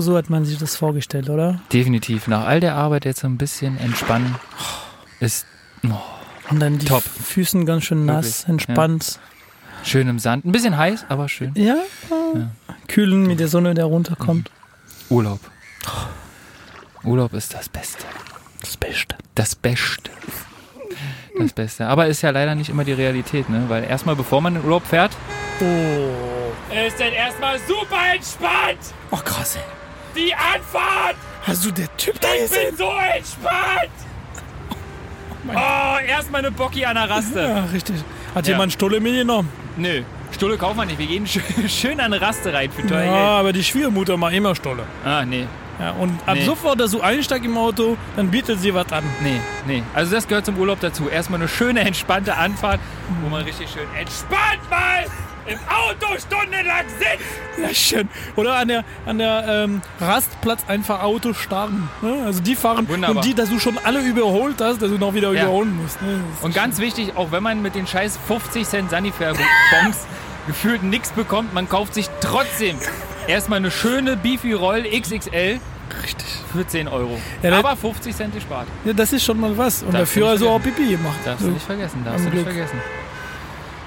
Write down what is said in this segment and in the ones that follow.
genau so hat man sich das vorgestellt, oder? Definitiv. Nach all der Arbeit jetzt so ein bisschen entspannen ist oh, Und dann die Top. Füßen ganz schön nass, Wirklich, entspannt. schön im Sand. Ein bisschen heiß, aber schön. Ja, kühlen mit der Sonne, der runterkommt. Urlaub. Urlaub ist das Beste. Das Beste. Das Beste. Das Beste. Aber ist ja leider nicht immer die Realität, ne? Weil erstmal, bevor man in Urlaub fährt, Oh. ist dann erstmal super entspannt. Oh, krass, ey. Die Anfahrt. Hast du der Typ da gesehen? so entspannt. Oh, erstmal eine Bocki an der Raste. Ja, richtig. Hat Ja. jemand Stolle mitgenommen? Nö, Stulle kaufen wir nicht. Wir gehen schön, an eine Raste rein für teuer Ja, Geld. aber die Schwiegermutter macht immer Stolle. Ah, nee. Ja, und ab Nee. sofort, dass du einsteigst im Auto, dann bietet sie was an. Nee, nee. Also das gehört zum Urlaub dazu. Erstmal eine schöne, entspannte Anfahrt, wo man richtig schön entspannt mal im Auto stundenlang sitzt. Ja, schön. Oder an der, an der ähm, Rastplatz einfach Auto starten. Ne? Also die fahren Wunderbar. und die, dass du schon alle überholt hast, dass du noch wieder Ja. überholen musst. Ne? Und ganz wichtig, auch wenn man mit den scheiß 50 Cent Sanifair-Bons gefühlt nichts bekommt, man kauft sich trotzdem erstmal eine schöne Beefy Roll XXL richtig. für 10 Euro. Ja, das- Aber 50 Cent gespart. Ja, das ist schon mal was. Und Darfst du dafür also auch. Pipi gemacht. Darfst du nicht vergessen, darfst du nicht vergessen.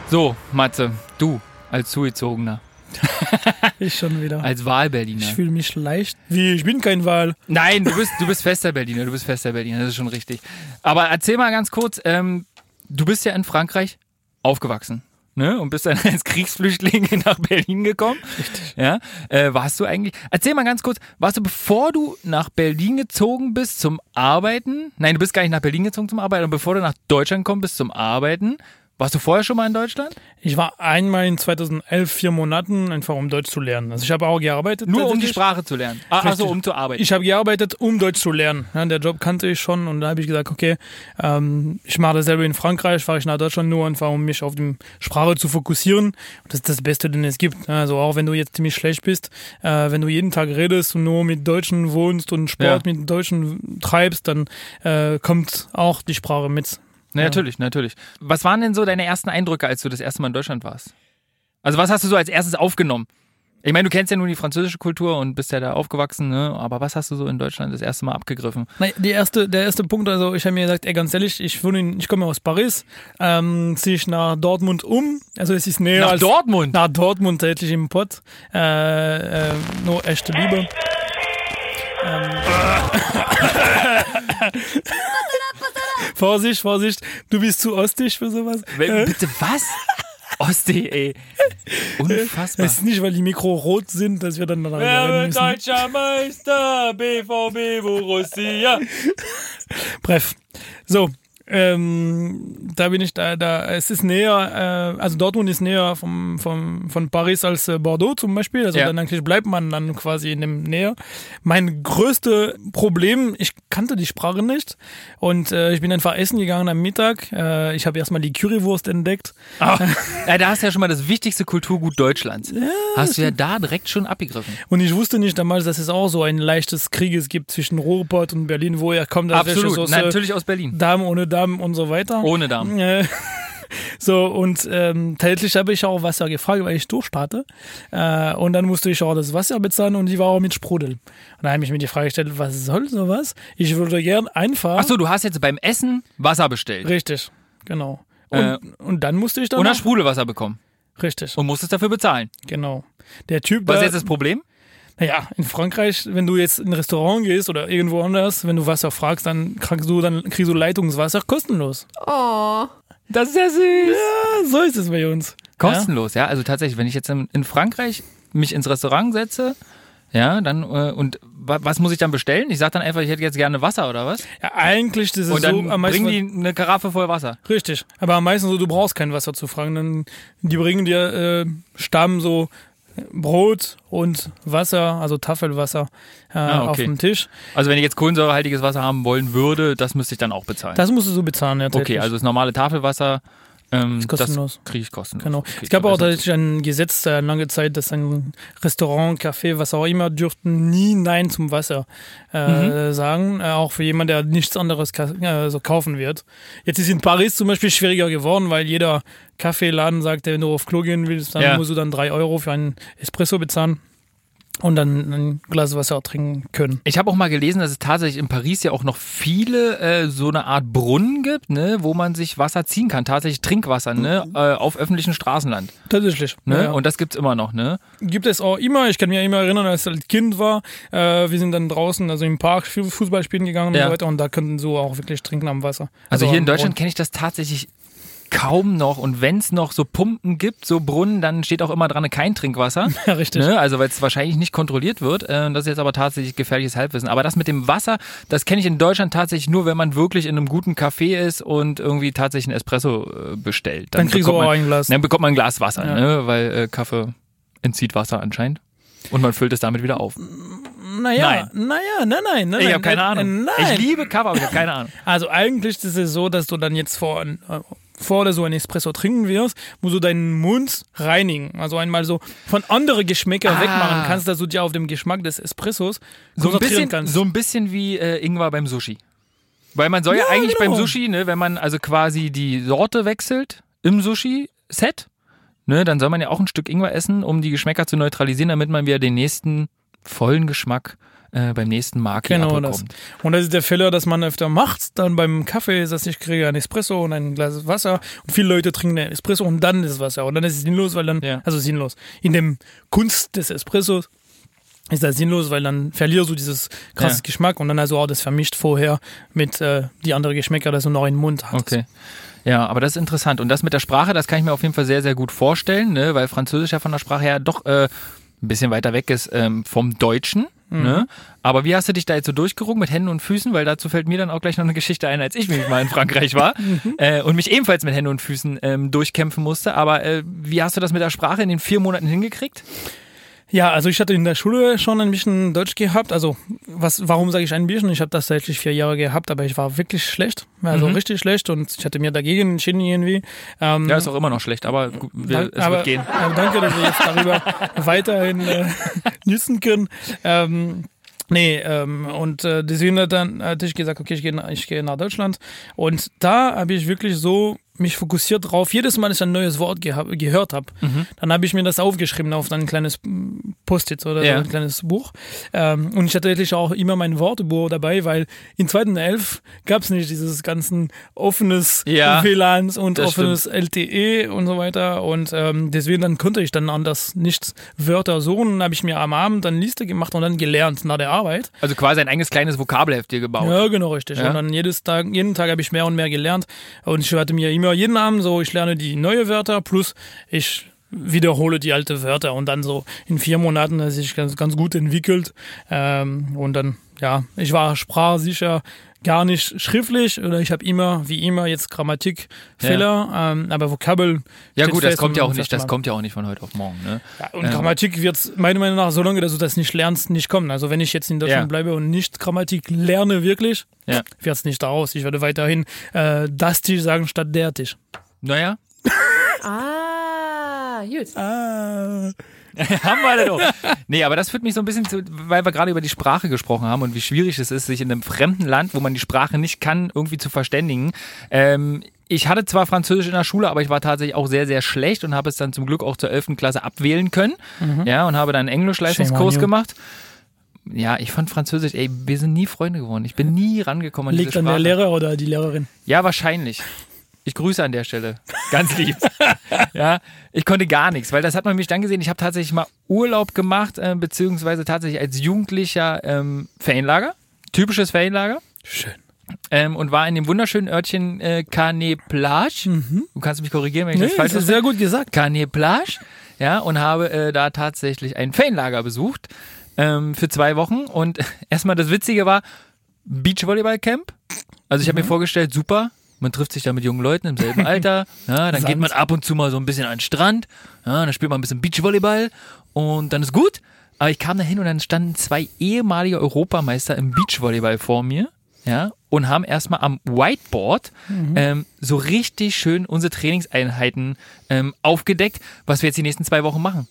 So, Matze, du als Zugezogener, Ich schon wieder. als Wahlberliner. Ich fühle mich leicht. Wie, ich bin kein Wahl. Nein, du bist, du bist fester Berliner, du bist fester Berliner, das ist schon richtig. Aber erzähl mal ganz kurz, ähm, du bist ja in Frankreich aufgewachsen. Ne? Und bist dann als Kriegsflüchtling nach Berlin gekommen. Richtig. Ja? Äh, warst du eigentlich. Erzähl mal ganz kurz, warst du, bevor du nach Berlin gezogen bist zum Arbeiten? Nein, du bist gar nicht nach Berlin gezogen zum Arbeiten, und bevor du nach Deutschland gekommen bist zum Arbeiten, warst du vorher schon mal in Deutschland? Ich war einmal in 2011 vier Monaten, einfach um Deutsch zu lernen. Also ich habe auch gearbeitet. Nur um die. Sprache zu lernen. Ah, also Richtig. um zu arbeiten. Ich habe gearbeitet, um Deutsch zu lernen. Ja, der Job kannte ich schon und da habe ich gesagt, okay, ähm, ich mache dasselbe in Frankreich, fahre ich nach Deutschland nur einfach, um mich auf die Sprache zu fokussieren. Das ist das Beste, den es gibt. Also auch wenn du jetzt ziemlich schlecht bist, äh, wenn du jeden Tag redest und nur mit Deutschen wohnst und Sport mit Deutschen treibst, dann äh, kommt auch die Sprache mit. Na, Natürlich, natürlich. Was waren denn so deine ersten Eindrücke, als du das erste Mal in Deutschland warst? Also was hast du so als erstes aufgenommen? Ich meine, du kennst ja nun die französische Kultur und bist ja da aufgewachsen, ne? aber was hast du so in Deutschland das erste Mal abgegriffen? Na, die erste, der erste Punkt, also ich habe mir gesagt, ey, ganz ehrlich, ich wohne in, ich komme aus Paris, ähm, ziehe ich nach Dortmund um, also es ist näher Nach als Dortmund? nach Dortmund täglich im Pott, äh, äh, nur echte Liebe. Ähm, Vorsicht, Vorsicht, du bist zu ostig für sowas. Bitte was? Ostsee, ey. Unfassbar. Es ist nicht, weil die Mikro rot sind, dass wir dann reden müssen. deutscher Meister? BVB Borussia. Bref. So, ähm, da bin ich da, da, es ist näher, äh, also Dortmund ist näher vom, vom, von Paris als äh, Bordeaux zum Beispiel, also Ja. dann eigentlich bleibt man dann quasi in dem Nähe. Mein größtes Problem, ich kannte die Sprache nicht und äh, ich bin einfach essen gegangen am Mittag, äh, ich habe erstmal die Currywurst entdeckt. Ah, ja, da hast du ja schon mal das wichtigste Kulturgut Deutschlands. hast du ja da direkt schon abgegriffen. Und ich wusste nicht damals, dass es auch so ein leichtes Krieges gibt zwischen Ruhrpott und Berlin, wo er kommt. aus Absolut. Soße, Natürlich aus Berlin. Damen ohne Damen und so weiter. Ohne Damen. Äh, So, und ähm, tatsächlich habe ich auch Wasser gefragt, weil ich durchstarte. Äh, und dann musste ich auch das Wasser bezahlen und die war auch mit Sprudel. Und da habe ich mir die Frage gestellt, was soll sowas? Ich würde gern einfach. Achso, du hast jetzt beim Essen Wasser bestellt. Richtig, genau. Und, Äh, und dann musste ich dann. Und hast Sprudelwasser bekommen. richtig, Und musstest dafür bezahlen. genau. Der Typ, Was ist jetzt das Problem? Naja, in Frankreich, wenn du jetzt in ein Restaurant gehst oder irgendwo anders, wenn du Wasser fragst, dann kriegst du, dann kriegst du Leitungswasser kostenlos. Oh. Das ist ja süß. Ja, so ist es bei uns. Kostenlos, ja. Also tatsächlich, wenn ich jetzt in, in Frankreich mich ins Restaurant setze, ja, dann äh, und wa was muss ich dann bestellen? Ich sag dann einfach, ich hätte jetzt gerne Wasser oder was? Ja, ja eigentlich das ist Und dann so am meisten. bringen die eine Karaffe voll Wasser. Richtig. Aber am meisten so, du brauchst kein Wasser zu fragen. Dann, die bringen dir äh, Stamm so Brot und Wasser, also Tafelwasser, äh, Ah, auf okay. dem Tisch. Also wenn ich jetzt kohlensäurehaltiges Wasser haben wollen würde, das müsste ich dann auch bezahlen. Das musst du so bezahlen, ja. okay, also das normale Tafelwasser, ähm, Ist kostenlos. das kriege ich kostenlos. Genau. Okay, es gab auch tatsächlich ein Gesetz äh, lange Zeit, dass ein Restaurant, Café, was auch immer, dürften nie Nein zum Wasser äh, Mhm. sagen. Äh, auch für jemanden, der nichts anderes äh, so kaufen wird. Jetzt ist in Paris zum Beispiel schwieriger geworden, weil jeder Kaffeeladen sagt, wenn du auf Klo gehen willst, dann Ja. musst du dann drei Euro für einen Espresso bezahlen. Und dann ein Glas Wasser trinken können. Ich habe auch mal gelesen, dass es tatsächlich in Paris ja auch noch viele äh, so eine Art Brunnen gibt, ne, wo man sich Wasser ziehen kann, tatsächlich Trinkwasser, ne, äh, auf öffentlichen Straßenland. Tatsächlich. Ne? Ja. Und das gibt's immer noch, ne? gibt es auch immer. Ich kann mich immer erinnern, als ich als Kind war. Äh, wir sind dann draußen, also im Park Fußball spielen gegangen Ja. und so weiter. Und da könnten so auch wirklich trinken am Wasser. Also, hier in Deutschland kenne ich das tatsächlich kaum noch. Und wenn es noch so Pumpen gibt, so Brunnen, dann steht auch immer dran kein Trinkwasser. Ja, richtig. Ne? Also weil es wahrscheinlich nicht kontrolliert wird. Äh, das ist jetzt aber tatsächlich gefährliches Halbwissen. Aber das mit dem Wasser, das kenne ich in Deutschland tatsächlich nur, wenn man wirklich in einem guten Café ist und irgendwie tatsächlich einen Espresso äh, bestellt. Dann kriegst du bekommt auch man, ein Glas. Dann bekommt man ein Glas Wasser, Ja. ne? weil äh, Kaffee entzieht Wasser anscheinend. Und man füllt es damit wieder auf. Naja, naja, nein, nein, nein. Ich habe keine äh, Ahnung. Nein. Ich liebe Kaffee, aber ich habe keine Ahnung. Also eigentlich ist es so, dass du dann jetzt vor, ein- äh, vor oder so ein Espresso trinken wirst, musst du deinen Mund reinigen. Also einmal so von anderen Geschmäcker Ah. wegmachen kannst, dass du dir auf dem Geschmack des Espressos So ein bisschen, kannst. so ein bisschen wie äh, Ingwer beim Sushi. Weil man soll ja, Ja, eigentlich genau. beim Sushi, ne, wenn man also quasi die Sorte wechselt im Sushi-Set, ne, dann soll man ja auch ein Stück Ingwer essen, um die Geschmäcker zu neutralisieren, damit man wieder den nächsten vollen Geschmack äh, beim nächsten Mark hier Genau das. abbekommt. Und das ist der Fehler, dass man öfter macht. Dann beim Kaffee ist das, ich kriege ein Espresso und ein Glas Wasser. Und viele Leute trinken den Espresso und dann das Wasser. Und dann ist es sinnlos, weil dann, Ja. also sinnlos. In dem Kunst des Espressos ist das sinnlos, weil dann verlierst du dieses krasses Ja. Geschmack und dann also auch das vermischt vorher mit äh, die anderen Geschmäcker, dass du noch im Mund hast. Okay. Ja, aber das ist interessant. Und das mit der Sprache, das kann ich mir auf jeden Fall sehr, sehr gut vorstellen, ne? weil Französisch ja von der Sprache her doch äh, ein bisschen weiter weg ist ähm, vom Deutschen. Ne? Aber wie hast du dich da jetzt so durchgerungen mit Händen und Füßen? Weil dazu fällt mir dann auch gleich noch eine Geschichte ein, als ich nämlich mal in Frankreich war äh, und mich ebenfalls mit Händen und Füßen ähm, durchkämpfen musste. Aber äh, wie hast du das mit der Sprache in den vier Monaten hingekriegt? Ja, also ich hatte in der Schule schon ein bisschen Deutsch gehabt. Also was, warum sage ich ein bisschen? Ich habe das tatsächlich vier Jahre gehabt, aber ich war wirklich schlecht, also Mhm. richtig schlecht und ich hatte mir dagegen entschieden irgendwie. Ähm, Ja, ist auch immer noch schlecht, aber wir, es aber, wird gehen. äh, danke, dass wir jetzt darüber weiterhin äh, nützen können. Ähm, nee, ähm, und äh, deswegen hat dann hatte ich gesagt, okay, ich gehe ich gehe nach Deutschland. Und da habe ich wirklich so mich fokussiert drauf. Jedes Mal, dass ich ein neues Wort geha gehört habe, Mhm. dann habe ich mir das aufgeschrieben auf ein kleines Post-it oder Ja. so ein kleines Buch. Ähm, und ich hatte tatsächlich auch immer mein Wortebuch dabei, weil in zweiten Elf gab es nicht dieses ganzen offenes Ja, WLANs und offenes LTE und so weiter. Und ähm, deswegen dann konnte ich dann anders nicht Wörter suchen. Dann habe ich mir am Abend eine Liste gemacht und dann gelernt nach der Arbeit. Also quasi ein eigenes kleines Vokabelheft dir gebaut. Ja, genau, richtig. Ja. Und dann jedes Tag, jeden Tag habe ich mehr und mehr gelernt. Und ich hatte mir immer jeden Abend so, ich lerne die neue Wörter plus ich wiederhole die alte Wörter und dann so in vier Monaten hat sich ganz, ganz gut entwickelt. Ähm, und dann, ja, ich war sprachsicher gar nicht schriftlich oder ich habe immer, wie immer, jetzt Grammatikfehler, ähm, aber Vokabel. Ja gut, das kommt ja auch nicht, das kommt ja auch nicht von heute auf morgen. Ne? Ja, und Ähm. Grammatik wird meiner Meinung nach, solange dass du das nicht lernst, nicht kommen. Also wenn ich jetzt in Deutschland Ja. bleibe und nicht Grammatik lerne wirklich, Ja. wird es nicht daraus. Ich werde weiterhin äh, das Tisch sagen statt der Tisch. Naja, Ah, gut. Ah. haben wir alle doch. Nee, aber das führt mich so ein bisschen zu, weil wir gerade über die Sprache gesprochen haben und wie schwierig es ist, sich in einem fremden Land, wo man die Sprache nicht kann, irgendwie zu verständigen. Ähm, ich hatte zwar Französisch in der Schule, aber ich war tatsächlich auch sehr, sehr schlecht und habe es dann zum Glück auch zur 11. Klasse abwählen können. Ja, und habe dann einen Englischleistungskurs Mhm. Gemacht. Ja, ich fand Französisch, ey, wir sind nie Freunde geworden. Ich bin nie rangekommen an Liegt an der Lehrer oder die Lehrerin. Ja, wahrscheinlich. Ich grüße an der Stelle. Ganz lieb. ja, ich konnte gar nichts, weil das hat man mich dann gesehen. Ich habe tatsächlich mal Urlaub gemacht, äh, beziehungsweise tatsächlich als Jugendlicher ähm, Ferienlager. Typisches Ferienlager. Schön. Ähm, und war in dem wunderschönen Örtchen äh, Carnet Plage. Du kannst mich korrigieren, wenn ich Nee, das falsch das ist sehr gut gesagt. Carnet Plage. Ja, und habe äh, da tatsächlich ein Ferienlager besucht ähm, für zwei Wochen. Und erstmal das Witzige war, Beachvolleyball-Camp. Also ich habe mir vorgestellt, super, man trifft sich da mit jungen Leuten im selben Alter. Ja, dann geht man ab und zu mal so ein bisschen an den Strand. Ja, dann spielt man ein bisschen Beachvolleyball und dann ist gut. Aber ich kam da hin und dann standen zwei ehemalige Europameister im Beachvolleyball vor mir. Ja, und haben erstmal am Whiteboard ähm, so richtig schön unsere Trainingseinheiten ähm, aufgedeckt, was wir jetzt die nächsten zwei Wochen machen.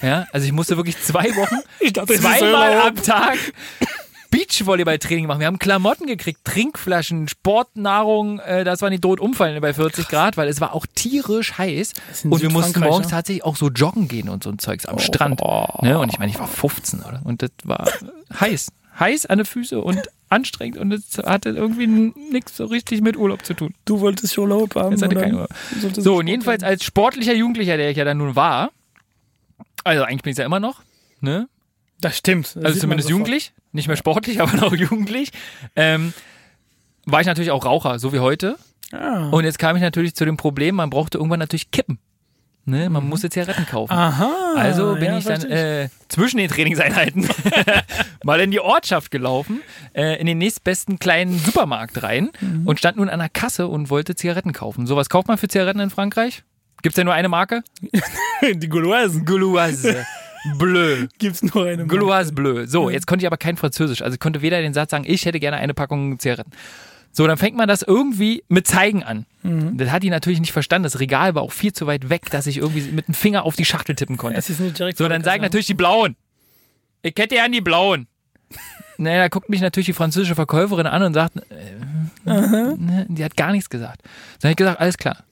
Ja, also ich musste wirklich zwei Wochen Ich dachte, zweimal am Tag Beachvolleyball-Training gemacht. Wir haben Klamotten gekriegt, Trinkflaschen, Sportnahrung, äh, das war nicht tot umfallen bei 40 Grad, weil es war auch tierisch heiß. Und wir mussten morgens tatsächlich auch so joggen gehen und so ein Zeugs am Strand. Ne? Und ich meine, ich war 15, oder? Und das war heiß. Heiß an den Füßen und anstrengend und es hatte irgendwie nichts so richtig mit Urlaub zu tun. Du wolltest Urlaub haben. Hatte keinen Urlaub. So, und jedenfalls als sportlicher Jugendlicher, der ich ja dann nun war, also eigentlich bin ich ja immer noch, ne? Das stimmt. Das Also zumindest jugendlich, nicht mehr sportlich, aber noch jugendlich, ähm, war ich natürlich auch Raucher, so wie heute. Ah. Und jetzt kam ich natürlich zu dem Problem, man brauchte irgendwann natürlich Kippen. Ne? Man musste Zigaretten kaufen. Aha. Also bin ja, ich dann äh, zwischen den Trainingseinheiten mal in die Ortschaft gelaufen, äh, in den nächstbesten kleinen Supermarkt rein Mhm. und stand nun an der Kasse und wollte Zigaretten kaufen. So, was kauft man für Zigaretten in Frankreich? Gibt's ja nur eine Marke? Die Gauloisen Gauloise Bleu. gibt's nur eine. Gauloise Bleu. So, jetzt konnte ich aber kein Französisch. Also ich konnte weder den Satz sagen, ich hätte gerne eine Packung Zigaretten. So, dann fängt man das irgendwie mit Zeigen an. Mhm. Das hat die natürlich nicht verstanden. Das Regal war auch viel zu weit weg, dass ich irgendwie mit dem Finger auf die Schachtel tippen konnte. Es ist nicht direkt So, dann sagen natürlich die Blauen. Ich hätte ja an die Blauen. Naja, da guckt mich natürlich die französische Verkäuferin an und sagt, äh, ne, die hat gar nichts gesagt. Dann habe ich gesagt, alles klar.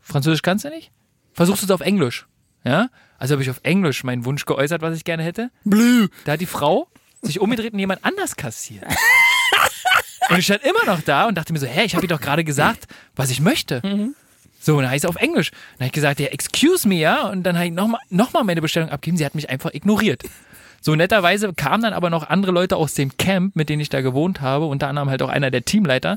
Französisch kannst du nicht? Versuchst du es auf Englisch. Ja? Also habe ich auf Englisch meinen Wunsch geäußert, was ich gerne hätte. Blue. Da hat die Frau sich umgedreht und jemand anders kassiert. Und ich stand immer noch da und dachte mir so, hä, ich habe ihr doch gerade gesagt, was ich möchte. So, und dann heißt es auf Englisch. Dann habe ich gesagt, ja, excuse me, ja. Und dann habe ich nochmal noch mal meine Bestellung abgegeben. Sie hat mich einfach ignoriert. So netterweise kamen dann aber noch andere Leute aus dem Camp, mit denen ich da gewohnt habe, unter anderem halt auch einer der Teamleiter.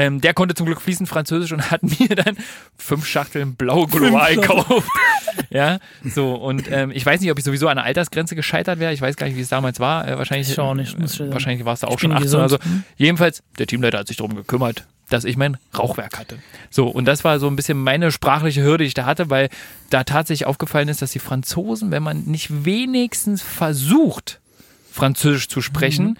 Ähm, der konnte zum Glück fließend Französisch und hat mir dann fünf Schachteln blaue Schachteln. gekauft. ja, so und ähm, ich weiß nicht, ob ich sowieso an der Altersgrenze gescheitert wäre. Ich weiß gar nicht, wie es damals war. Äh, wahrscheinlich, Ich auch nicht, sagen. wahrscheinlich war es da auch schon bin 18 oder so. gesund. Jedenfalls, der Teamleiter hat sich darum gekümmert, dass ich mein Rauchwerk hatte. So, und das war so ein bisschen meine sprachliche Hürde, die ich da hatte, weil da tatsächlich aufgefallen ist, dass die Franzosen, wenn man nicht wenigstens versucht, Französisch zu sprechen, Mhm.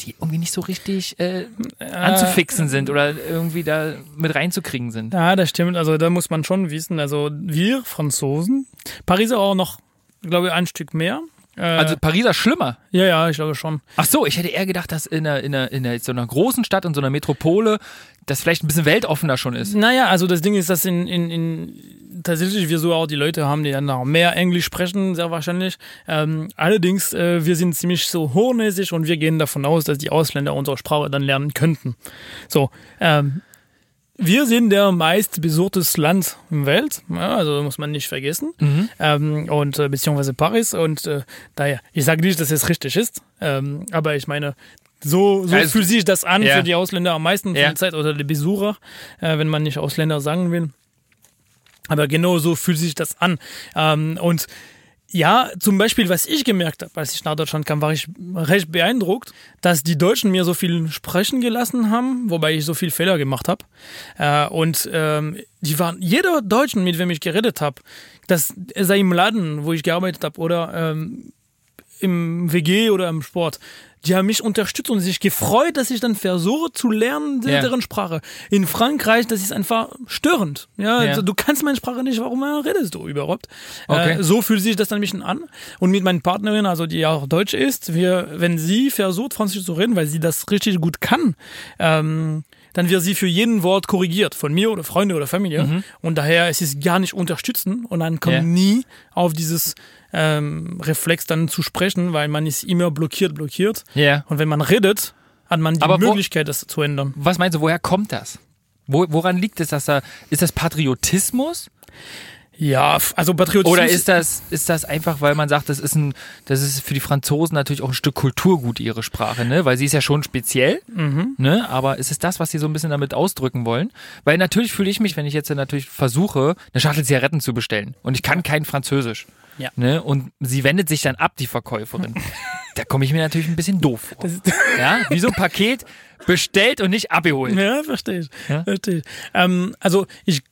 Die irgendwie nicht so richtig äh, anzufixen sind oder irgendwie da mit reinzukriegen sind. Ja, das stimmt. Also da muss man schon wissen. Also wir Franzosen, Pariser auch noch, glaube ich, ein Stück mehr. Äh, Also Pariser schlimmer. ja, ja, ich glaube schon. Ach so, ich hätte eher gedacht, dass in, einer, in, einer, in einer, so einer großen Stadt, in so einer Metropole, das vielleicht ein bisschen weltoffener schon ist. Naja, also das Ding ist, dass in, in, in tatsächlich wir so auch die Leute haben, die dann auch mehr Englisch sprechen, sehr wahrscheinlich. Ähm, allerdings, äh, wir sind ziemlich so hochnäsig und wir gehen davon aus, dass die Ausländer unsere Sprache dann lernen könnten. So, ähm, wir sind der meistbesuchtes Land im Welt, ja, also muss man nicht vergessen. Ähm, und äh, beziehungsweise Paris. Und äh, daher, ich sage nicht, dass es richtig ist, ähm, aber ich meine, so, so Also- fühlt sich das an Ja. für die Ausländer am meisten Ja. der Zeit oder die Besucher, äh, wenn man nicht Ausländer sagen will. Aber genau so fühlt sich das an. Ähm, und ja, zum Beispiel, was ich gemerkt habe, als ich nach Deutschland kam, war ich recht beeindruckt, dass die Deutschen mir so viel sprechen gelassen haben, wobei ich so viel Fehler gemacht habe. Äh, und ähm, die waren, jeder Deutschen, mit wem ich geredet habe, das sei im Laden, wo ich gearbeitet habe, oder ähm, im WG oder im Sport, die haben mich unterstützt und sich gefreut, dass ich dann versuche zu lernen, Ja. deren Sprache. In Frankreich, das ist einfach störend. Ja, Ja. also du kannst meine Sprache nicht, warum redest du überhaupt? Okay. Äh, so fühlt sich das dann ein bisschen an. Und mit meiner Partnerin, also die auch Deutsch ist, wir, wenn sie versucht, Französisch zu reden, weil sie das richtig gut kann, ähm, dann wird sie für jeden Wort korrigiert, von mir oder Freunde oder Familie. Und daher ist es gar nicht unterstützen und dann kommt Ja. nie auf dieses ähm, Reflex dann zu sprechen, weil man ist immer blockiert, blockiert. Ja. Und wenn man redet, hat man die Aber wo- Möglichkeit, das zu ändern. Was meinst du, woher kommt das? Wo, woran liegt es, dass da, ist das Patriotismus? Ja, also Patriotismus. Oder ist das, ist das einfach, weil man sagt, das ist ein, das ist für die Franzosen natürlich auch ein Stück Kulturgut, ihre Sprache, ne? Weil sie ist ja schon speziell, ne? Aber ist es das, was sie so ein bisschen damit ausdrücken wollen? Weil natürlich fühle ich mich, wenn ich jetzt natürlich versuche, eine Schachtel Zigaretten zu bestellen und ich kann kein Französisch. Ja. Ne? Und sie wendet sich dann ab, die Verkäuferin. da komme ich mir natürlich ein bisschen doof vor. Ja? Wie so ein Paket bestellt und nicht abgeholt. ja, verstehe ich. Ja? Verstehe ich. Ähm, also ich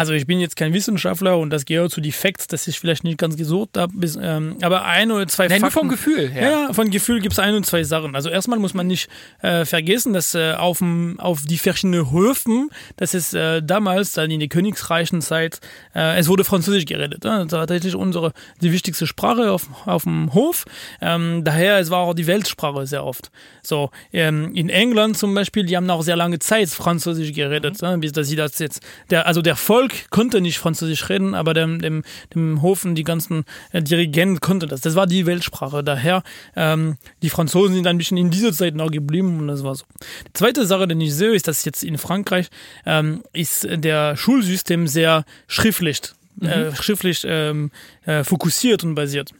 Also ich bin jetzt kein Wissenschaftler und das gehört zu die Facts, das ist vielleicht nicht ganz gesucht, ähm, aber ein oder zwei Nein, nur Fakten. vom Gefühl her. Ja, ja, von Gefühl gibt es ein und zwei Sachen. Also erstmal muss man nicht äh, vergessen, dass äh, auf, dem, auf die verschiedenen Höfen, das ist äh, damals, dann in der Königsreichen Zeit, äh, es wurde Französisch geredet. Ne? Das war tatsächlich unsere, die wichtigste Sprache auf, auf dem Hof. Ähm, daher, es war auch die Weltsprache sehr oft. So, ähm, in England zum Beispiel, die haben auch sehr lange Zeit Französisch geredet, ne? bis dass sie das jetzt, der, also der Volk konnte nicht Französisch reden, aber dem, dem, dem Hofen, die ganzen äh, Dirigenten konnte das. Das war die Weltsprache. Daher, ähm, die Franzosen sind ein bisschen in dieser Zeit noch geblieben und das war so. Die zweite Sache, die ich sehe, ist, dass jetzt in Frankreich ähm, ist der Schulsystem sehr schriftlich, äh, schriftlich ähm, äh, fokussiert und basiert.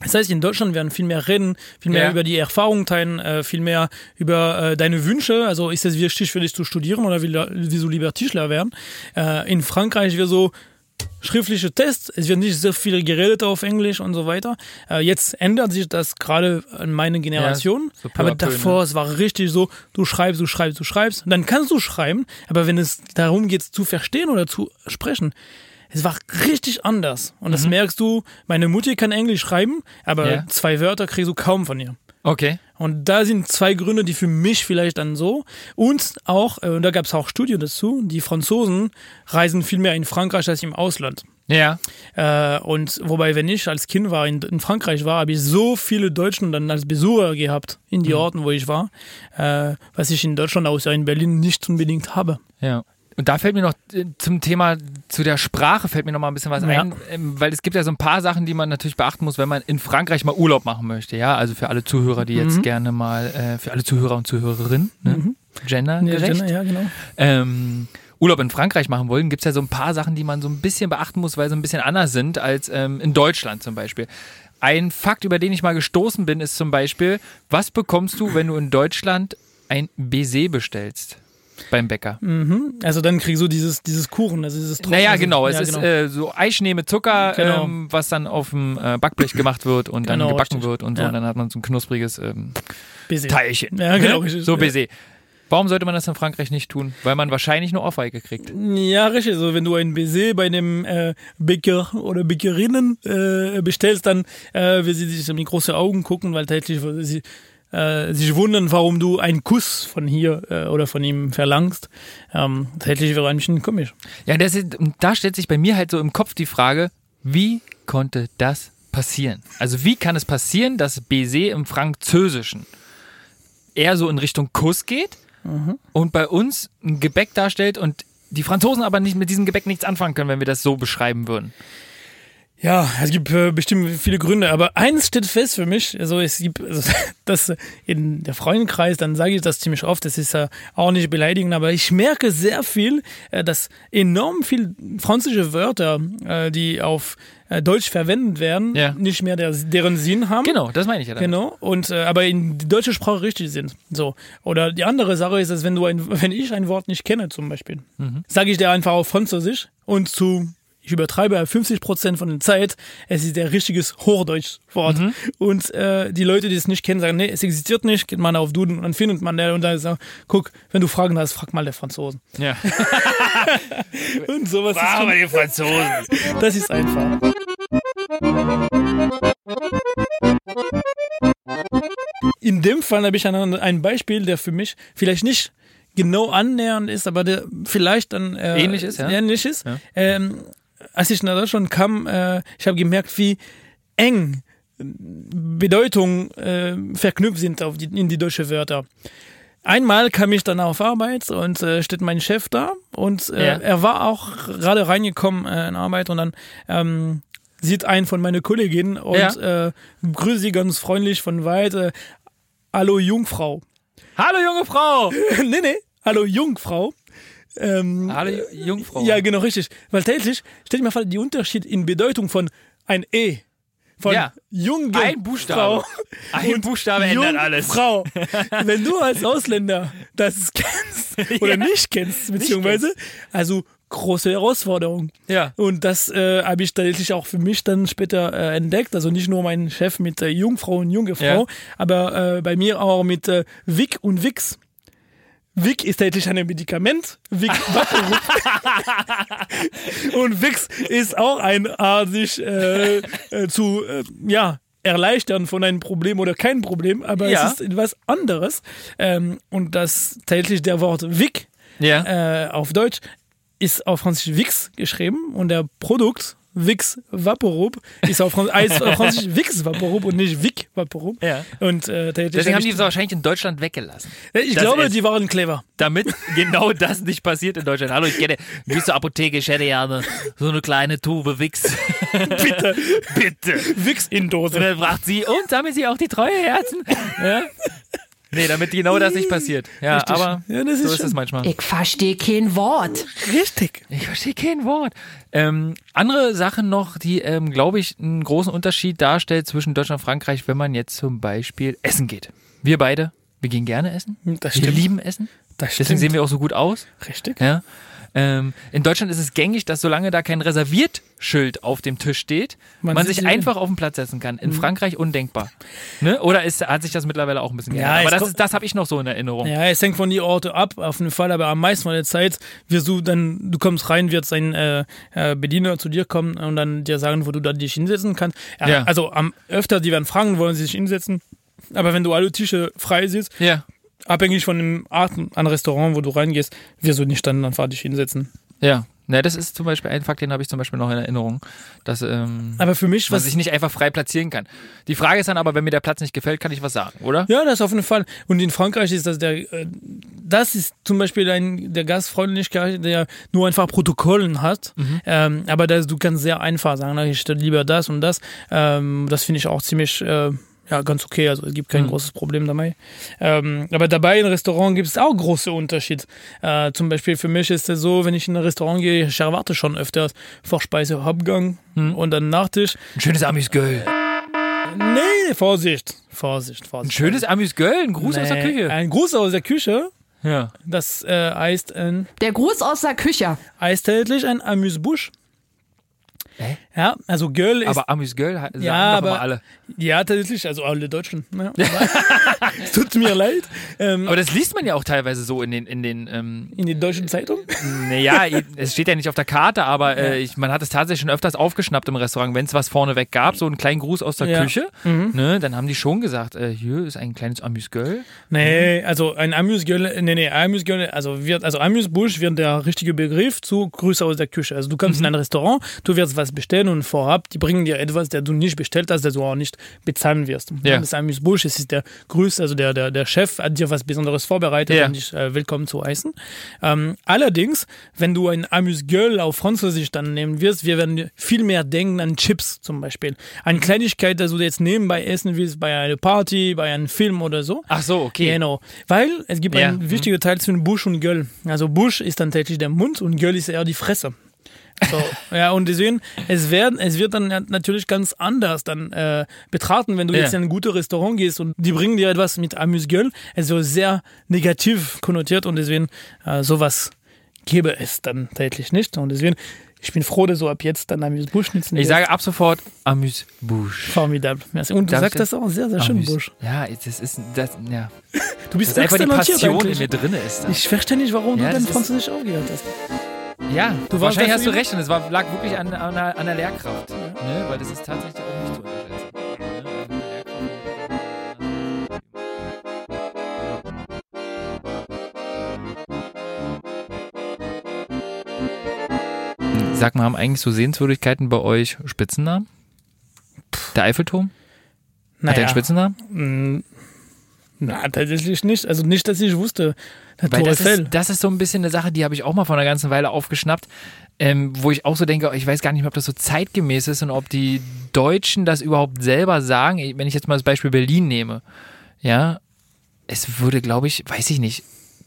Das heißt, in Deutschland werden viel mehr reden, viel mehr Ja. über die Erfahrung teilen, äh, viel mehr über äh, deine Wünsche. Also ist es wichtig für dich zu studieren oder willst du lieber Tischler werden? Äh, in Frankreich wird so schriftliche Tests, es wird nicht so viel geredet auf Englisch und so weiter. Jetzt ändert sich das gerade an meine Generation. à aber peu, davor, es war richtig so, du schreibst, du schreibst, du schreibst. Dann kannst du schreiben, aber wenn es darum geht, zu verstehen oder zu sprechen, es war richtig anders. Und das merkst du, meine Mutter kann Englisch schreiben, aber Mhm. Ja. zwei Wörter kriegst du kaum von ihr. Okay. Und da sind zwei Gründe, die für mich vielleicht dann so. Und auch, äh, und da gab es auch Studien dazu, die Franzosen reisen viel mehr in Frankreich als im Ausland. Ja. Äh, und wobei, wenn ich als Kind war, in, in Frankreich war, habe ich so viele Deutschen dann als Besucher gehabt in die Orten, wo ich war, äh, was ich in Deutschland außer in Berlin nicht unbedingt habe. Ja. Und da fällt mir noch äh, zum Thema, zu der Sprache fällt mir noch mal ein bisschen was Ja. ein, ähm, weil es gibt ja so ein paar Sachen, die man natürlich beachten muss, wenn man in Frankreich mal Urlaub machen möchte, ja, also für alle Zuhörer, die Mhm. jetzt gerne mal, äh, für alle Zuhörer und Zuhörerinnen, ne? gendergerecht, Ja, ja, genau. ähm, Urlaub in Frankreich machen wollen, gibt es ja so ein paar Sachen, die man so ein bisschen beachten muss, weil sie ein bisschen anders sind als ähm, in Deutschland zum Beispiel. Ein Fakt, über den ich mal gestoßen bin, ist zum Beispiel, was bekommst du, wenn du in Deutschland ein Baiser bestellst beim Bäcker? Also dann kriegst du dieses, dieses Kuchen, also dieses Trocken- Naja, genau. Es ja, ist äh, so Eischnee mit Zucker, Genau. ähm, was dann auf dem äh, Backblech gemacht wird und dann Genau, gebacken richtig. wird und so. Ja. Und dann hat man so ein knuspriges ähm. Teilchen. Ja, genau, Ne? So. Baiser. Warum sollte man das in Frankreich nicht tun? Weil man wahrscheinlich nur Ohrfeige kriegt. Ja, richtig. Also wenn du ein Baiser bei einem äh, Bäcker oder Bäckerinnen äh, bestellst, dann äh, will sie sich in die große Augen gucken, weil tatsächlich sie äh, sich wundern, warum du einen Kuss von hier äh, oder von ihm verlangst. Ähm, tatsächlich wäre ein bisschen komisch. Ja, das ist, da stellt sich bei mir halt so im Kopf die Frage, wie konnte das passieren? Also wie kann es passieren, dass Baiser im Französischen eher so in Richtung Kuss geht und bei uns ein Gebäck darstellt und die Franzosen aber nicht mit diesem Gebäck nichts anfangen können, wenn wir das so beschreiben würden. Ja, es gibt äh, bestimmt viele Gründe, aber eins steht fest für mich. Also es gibt also, das in der Freundenkreis, dann sage ich das ziemlich oft. Das ist ja auch nicht beleidigend, aber ich merke sehr viel, äh, dass enorm viel französische Wörter, äh, die auf äh, Deutsch verwendet werden, Ja. nicht mehr der, deren Sinn haben. Genau, das meine ich ja damit. Genau, und äh, aber in die deutsche Sprache richtig sind. So. Oder die andere Sache ist, dass wenn du ein, wenn ich ein Wort nicht kenne, zum Beispiel, sage ich dir einfach auf Französisch und zu ich übertreibe 50 Prozent von der Zeit, es ist der richtiges Hochdeutsch-Wort. Und äh, die Leute, die es nicht kennen, sagen, nee, es existiert nicht, geht man auf Duden und dann findet man der und dann sagt, guck, wenn du Fragen hast, frag mal der Franzosen. Ja. Und sowas ist schon, die Franzosen. das ist einfach. In dem Fall habe ich ein, ein Beispiel, der für mich vielleicht nicht genau annähernd ist, aber der vielleicht dann äh, Ähnlich ist, ja. ähnlich ist. Ja. Ähm, als ich nach Deutschland kam, äh, ich habe gemerkt, wie eng Bedeutung äh, verknüpft sind auf die, in die deutsche Wörter. Einmal kam ich dann auf Arbeit und äh, steht mein Chef da und äh, Ja. er war auch gerade reingekommen äh, in Arbeit und dann ähm, sieht einen von meinen Kolleginnen und äh, grüßt sie ganz freundlich von weit. Äh, Hallo Jungfrau. Hallo junge Frau. nee, nee, hallo Jungfrau. Ähm, Hallo Ju- Jungfrau. ja, genau, richtig. Weil tatsächlich, stell dir mal vor, die Unterschied in Bedeutung von ein E. Von Ja. junge Ein Buchstabe. Frau Ein Buchstabe ändert alles. Frau. Wenn du als Ausländer das kennst oder Ja. nicht kennst, beziehungsweise, also große Herausforderung. Ja. Und das äh, habe ich tatsächlich auch für mich dann später äh, entdeckt. Also nicht nur mein Chef mit äh, Jungfrau und junge Frau, Ja. aber äh, bei mir auch mit äh, Wick und Wix. Vic ist tatsächlich ein Medikament. Vic und Vix ist auch ein Art, sich äh, äh, zu, äh, ja, erleichtern von einem Problem oder kein Problem, aber Ja. es ist etwas anderes. Ähm, und das tatsächlich der Wort Vic Ja. äh, auf Deutsch ist auf Französisch Vix geschrieben und der Produkt Vix Vaporub ist auf, Franz heißt auf Französisch Vix Vaporub und nicht Vic Vaporub. Ja. Und äh, Deswegen hab haben die ich, es wahrscheinlich in Deutschland weggelassen. ich das glaube, ist- die waren clever. Damit genau das nicht passiert in Deutschland. Hallo, ich kenne, gehst zur Apotheke, ich hätte ja eine, so eine kleine Tube Wix. Bitte, Bitte. Vix in Und Dose. dann fragt sie, und sammeln sie auch die treue Herzen? Ja? Nee, damit genau das nicht passiert. Ja, Richtig. aber Ja, das so ist ist es manchmal. Ich verstehe kein Wort. Richtig. Ich verstehe kein Wort. Ähm, andere Sache noch, die, ähm, glaube ich, einen großen Unterschied darstellt zwischen Deutschland und Frankreich, wenn man jetzt zum Beispiel essen geht. Wir beide, wir gehen gerne essen. Das Wir stimmt. lieben Essen. Das Deswegen stimmt. sehen wir auch so gut aus. Richtig. Ja. Ähm, in Deutschland ist es gängig, dass solange da kein Reserviert-Schild auf dem Tisch steht, man, Man sich einfach auf den Platz setzen kann. In Frankreich undenkbar. Ne? Oder ist, hat sich das mittlerweile auch ein bisschen Ja, geändert? es Aber das, das habe ich noch so in Erinnerung. Ja, es hängt von die Orte ab, auf jeden Fall, aber am meisten von der Zeit wirst du dann, du kommst rein, wird sein äh, äh, Bediener zu dir kommen und dann dir sagen, wo du da dich hinsetzen kannst. Ja, Ja. Also am öfter, die werden fragen, wollen sie sich hinsetzen. Aber wenn du alle Tische frei siehst, Ja. Abhängig von dem Art an Restaurant, wo du reingehst, wirst du nicht dann einfach dich hinsetzen. Ja. Na, das ist zum Beispiel ein Fakt, den habe ich zum Beispiel noch in Erinnerung, dass ähm, Aber für mich, was sich nicht einfach frei platzieren kann. Die Frage ist dann aber, wenn mir der Platz nicht gefällt, kann ich was sagen, oder? Ja, das auf jeden Fall. Und in Frankreich ist das der, äh, das ist zum Beispiel ein, der Gastfreundlichkeit, der nur einfach Protokollen hat. Mhm. Ähm, aber das, du kannst sehr einfach sagen, na, ich stelle lieber das und das. Ähm, das finde ich auch ziemlich, äh, ja, ganz okay. Also es gibt kein Mhm. großes Problem dabei. Ähm, aber dabei im Restaurant gibt es auch große Unterschiede. Äh, zum Beispiel für mich ist es so, wenn ich in ein Restaurant gehe, ich erwarte schon öfters Vorspeise, Hauptgang Mhm. und dann Nachtisch. Ein schönes Amüsgöl. Nee, Vorsicht, Vorsicht, Vorsicht. Ein schönes Amüsgöl, ein Gruß aus der Nee, Küche. Ein Gruß aus der Küche. Ja. Das äh, heißt, ein, Der Gruß aus der Küche. heißt tatsächlich ein Amüsbusch. Hä? Ja, also Göl ist. Aber Amüsgöl sagen Ja, doch aber- alle. ja, tatsächlich, also alle Deutschen. Ja. Es tut mir leid. Ähm, Aber das liest man ja auch teilweise so in den, in den ähm, in die deutschen Zeitungen. naja, es steht ja nicht auf der Karte, aber äh, ich, man hat es tatsächlich schon öfters aufgeschnappt im Restaurant, wenn es was vorneweg gab, so einen kleinen Gruß aus der Ja. Mhm. Küche, ne, dann haben die schon gesagt, äh, hier ist ein kleines Amüsgöl. Nee, also ein Amüsgöl, nee, nee, Amüsgöl, also wird, also Amüsbusch wird der richtige Begriff zu Grüße aus der Küche. Also du kommst in ein Restaurant, du wirst was bestellen und vorab, die bringen dir etwas, der du nicht bestellt hast, das du auch nicht bezahlen wirst. Ja. Das Amüsbusch, es ist der Grüß, also der, der, der Chef hat dir was Besonderes vorbereitet, Ja. um dich äh, willkommen zu heißen. Ähm, allerdings, wenn du ein Amüsgöl auf Französisch dann nehmen wirst, wir werden viel mehr denken an Chips zum Beispiel. An Kleinigkeit, dass du jetzt nebenbei essen willst, bei einer Party, bei einem Film oder so. Ach so, okay. Genau, weil es gibt Ja. einen wichtigen Teil zwischen Busch und Göll. Also Busch ist dann tatsächlich der Mund und Göll ist eher die Fresse. So, ja, und deswegen, es, werden, es wird dann natürlich ganz anders dann äh, betrachten, wenn du Ja. jetzt in ein gutes Restaurant gehst und die bringen dir etwas mit Amüsgöl, also sehr negativ konnotiert und deswegen äh, sowas gäbe es dann tatsächlich nicht. Und deswegen, ich bin froh, dass du ab jetzt dann Amüsbusch nicht Ich sage ab sofort Amüsbusch. Formidable. Und du Darf sagst das auch sehr, sehr schön, Amüs- Busch. Ja, das ist, das, ja. Du bist Das einfach die Passion, eigentlich. mir drin ist. da. Ich verstehe nicht, warum Ja, du dann Französisch aufgehört hast. Ja, Du wahrscheinlich hast du recht und es war, lag wirklich an, an, der- an der Lehrkraft. Ne? Weil das ist tatsächlich auch nicht zu unterschätzen. Ne? Eine Lehrkraft- Sag mal, haben eigentlich so Sehenswürdigkeiten bei euch Spitzennamen? Der Eiffelturm? Hat er einen Spitzennamen? Mm, Na, tatsächlich nicht. Also nicht, dass ich wusste. Weil das ist, das ist so ein bisschen eine Sache, die habe ich auch mal vor einer ganzen Weile aufgeschnappt, ähm, wo ich auch so denke, ich weiß gar nicht mehr, ob das so zeitgemäß ist und ob die Deutschen das überhaupt selber sagen. Wenn ich jetzt mal das Beispiel Berlin nehme, ja, es würde, glaube ich, weiß ich nicht,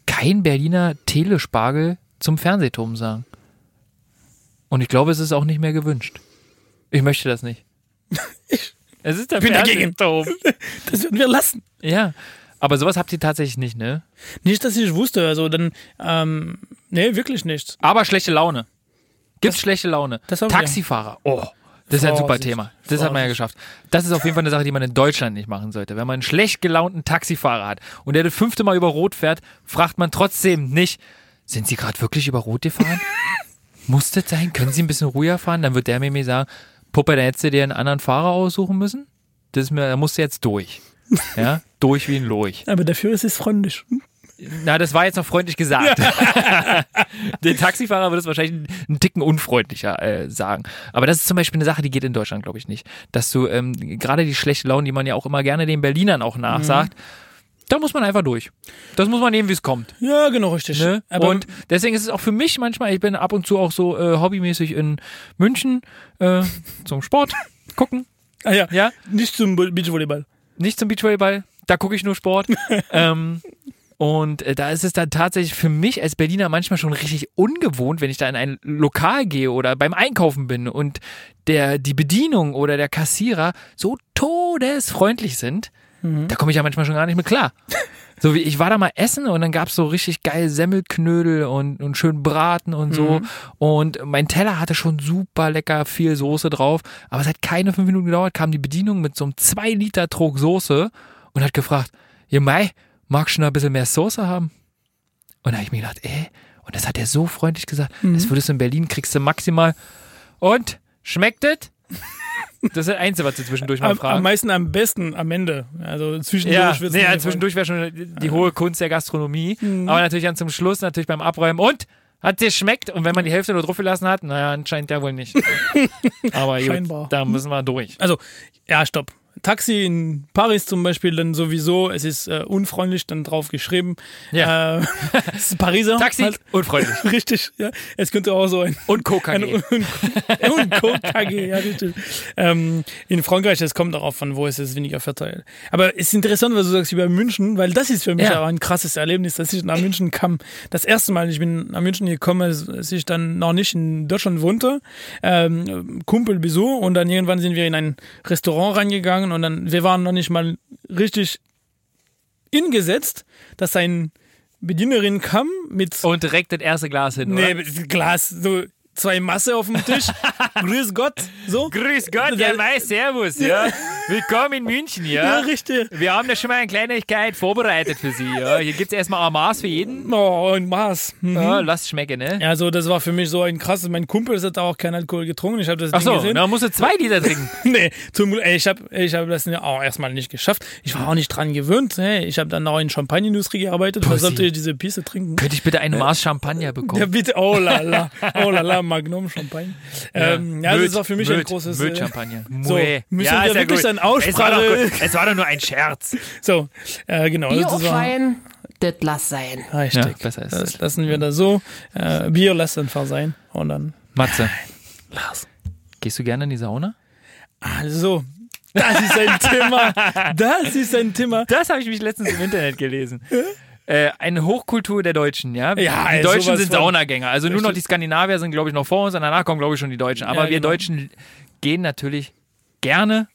kein Berliner Telespargel zum Fernsehturm sagen. Und ich glaube, es ist auch nicht mehr gewünscht. Ich möchte das nicht. es ist der bin dagegen. Fernsehturm. Das würden wir lassen. Ja. Aber sowas habt ihr tatsächlich nicht, ne? Nicht, dass ich wusste. Also dann, ähm, nee, wirklich nicht. Aber schlechte Laune. Gibt's schlechte Laune? das haben wir. Taxifahrer. Oh, Das ist ein super. Thema. Das hat man ja geschafft. Das ist auf jeden Fall eine Sache, die man in Deutschland nicht machen sollte. Wenn man einen schlecht gelaunten Taxifahrer hat und der das fünfte Mal über Rot fährt, fragt man trotzdem nicht, sind Sie gerade wirklich über Rot gefahren? Muss das sein? Können Sie ein bisschen ruhiger fahren? Dann wird der mir sagen, Puppe, da hättest du dir einen anderen Fahrer aussuchen müssen. Das ist mir, da musst du jetzt durch. Ja, durch wie ein Lurch. Aber dafür ist es freundlich. Na, das war jetzt noch freundlich gesagt. Der Taxifahrer würde es wahrscheinlich einen Ticken unfreundlicher äh, sagen. Aber das ist zum Beispiel eine Sache, die geht in Deutschland, glaube ich, nicht. Dass du ähm, gerade die schlechte Laune, die man ja auch immer gerne den Berlinern auch nachsagt, da muss man einfach durch. Das muss man nehmen, wie es kommt. Ja, genau, richtig. Ne? Und deswegen ist es auch für mich manchmal, ich bin ab und zu auch so äh, hobbymäßig in München äh, zum Sport gucken. ah, ja, Ja, nicht zum Beachvolleyball. Nicht zum Beachvolleyball, da gucke ich nur Sport. ähm, und äh, da ist es dann tatsächlich für mich als Berliner manchmal schon richtig ungewohnt, wenn ich da in ein Lokal gehe oder beim Einkaufen bin und der die Bedienung oder der Kassierer so todesfreundlich sind. Da komme ich ja manchmal schon gar nicht mehr klar. So wie ich war da mal essen und dann gab's so richtig geil Semmelknödel und, und schön Braten und so. Und mein Teller hatte schon super lecker viel Soße drauf. Aber es hat keine fünf Minuten gedauert, kam die Bedienung mit so einem zwei Liter Trog Soße und hat gefragt, ihr Mai, magst du noch ein bisschen mehr Soße haben? Und da habe ich mir gedacht, ey, und das hat er so freundlich gesagt, das würdest du in Berlin, kriegst du maximal. Und, schmeckt es? Das ist das Einzige, was du zwischendurch mal Am, am fragst. meisten am besten am Ende. Also zwischendurch Ja, nee, ja, zwischendurch wäre schon die, hohe Kunst der Gastronomie. Aber natürlich dann zum Schluss, natürlich beim Abräumen. Und? Hat dir schmeckt? Und wenn man die Hälfte nur drauf gelassen hat, naja, anscheinend ja wohl nicht. Aber gut, da müssen wir durch. Also, ja, stopp. Taxi in Paris zum Beispiel, dann sowieso, es ist äh, unfreundlich, dann drauf geschrieben. Ja. Äh, es ist Pariser. Taxi, Halt, unfreundlich. richtig, ja. Es könnte auch so ein Und Coca. Ein Un- und KG, ja, richtig. Ähm, in Frankreich, es kommt darauf an, wo es ist weniger verteilt. Aber es ist interessant, was du sagst über München, weil das ist für mich Ja. auch ein krasses Erlebnis, dass ich nach München kam. Das erste Mal, ich bin nach München gekommen, als ich dann noch nicht in Deutschland wohnte, ähm, Kumpelbesuch und dann irgendwann sind wir in ein Restaurant reingegangen und dann, wir waren noch nicht mal richtig ingesetzt, dass ein Bedienerin kam mit Und direkt das erste Glas hin, Nee, oder? mit Glas, so zwei Masse auf dem Tisch. Grüß Gott, so. Grüß Gott, Ja, ja, Mai, servus, ja. Willkommen in München, Ja, ja. richtig. Wir haben da schon mal eine Kleinigkeit vorbereitet für Sie, ja. Hier gibt's erstmal ein Maß für jeden. Oh, ein Maß. Mhm. Ja, lasst schmecken, ne? Ja, so, das war für mich so ein krasses. Mein Kumpel hat auch keinen Alkohol getrunken. Ich habe das Ach Ding so, gesehen. dann musst du zwei Liter trinken. Nee, zum, ey, ich habe ich hab das auch erstmal nicht geschafft. Ich war auch nicht dran gewöhnt. Hey, ich habe dann noch in Champagnerindustrie gearbeitet. Da Pussy. sollte ich diese Pisse trinken. Könnte ich bitte eine Maß Champagner bekommen? Ja, bitte. Oh la la. Oh la la, Magnum Champagne. Ähm, ja, das war für mich ein großes. Müll äh, Champagner. So, müssen wir ja wirklich gut. dann Aussprache- Es war, es war doch nur ein Scherz. So, äh, genau. Bier das lass sein. Richtig. Ja, besser ist das lassen wir da so. Äh, Bier lässt einfach sein. Und dann. Matze, Lars. gehst du gerne in die Sauna? Also, das ist ein Thema. Das ist ein Thema. Das habe ich mich letztens im Internet gelesen. Äh, eine Hochkultur der Deutschen, ja? Ja, die ey, Deutschen sind Saunagänger. Also nur noch die Skandinavier sind, glaube ich, noch vor uns und danach kommen, glaube ich, schon die Deutschen. Aber Ja, wir genau. Deutschen gehen natürlich gerne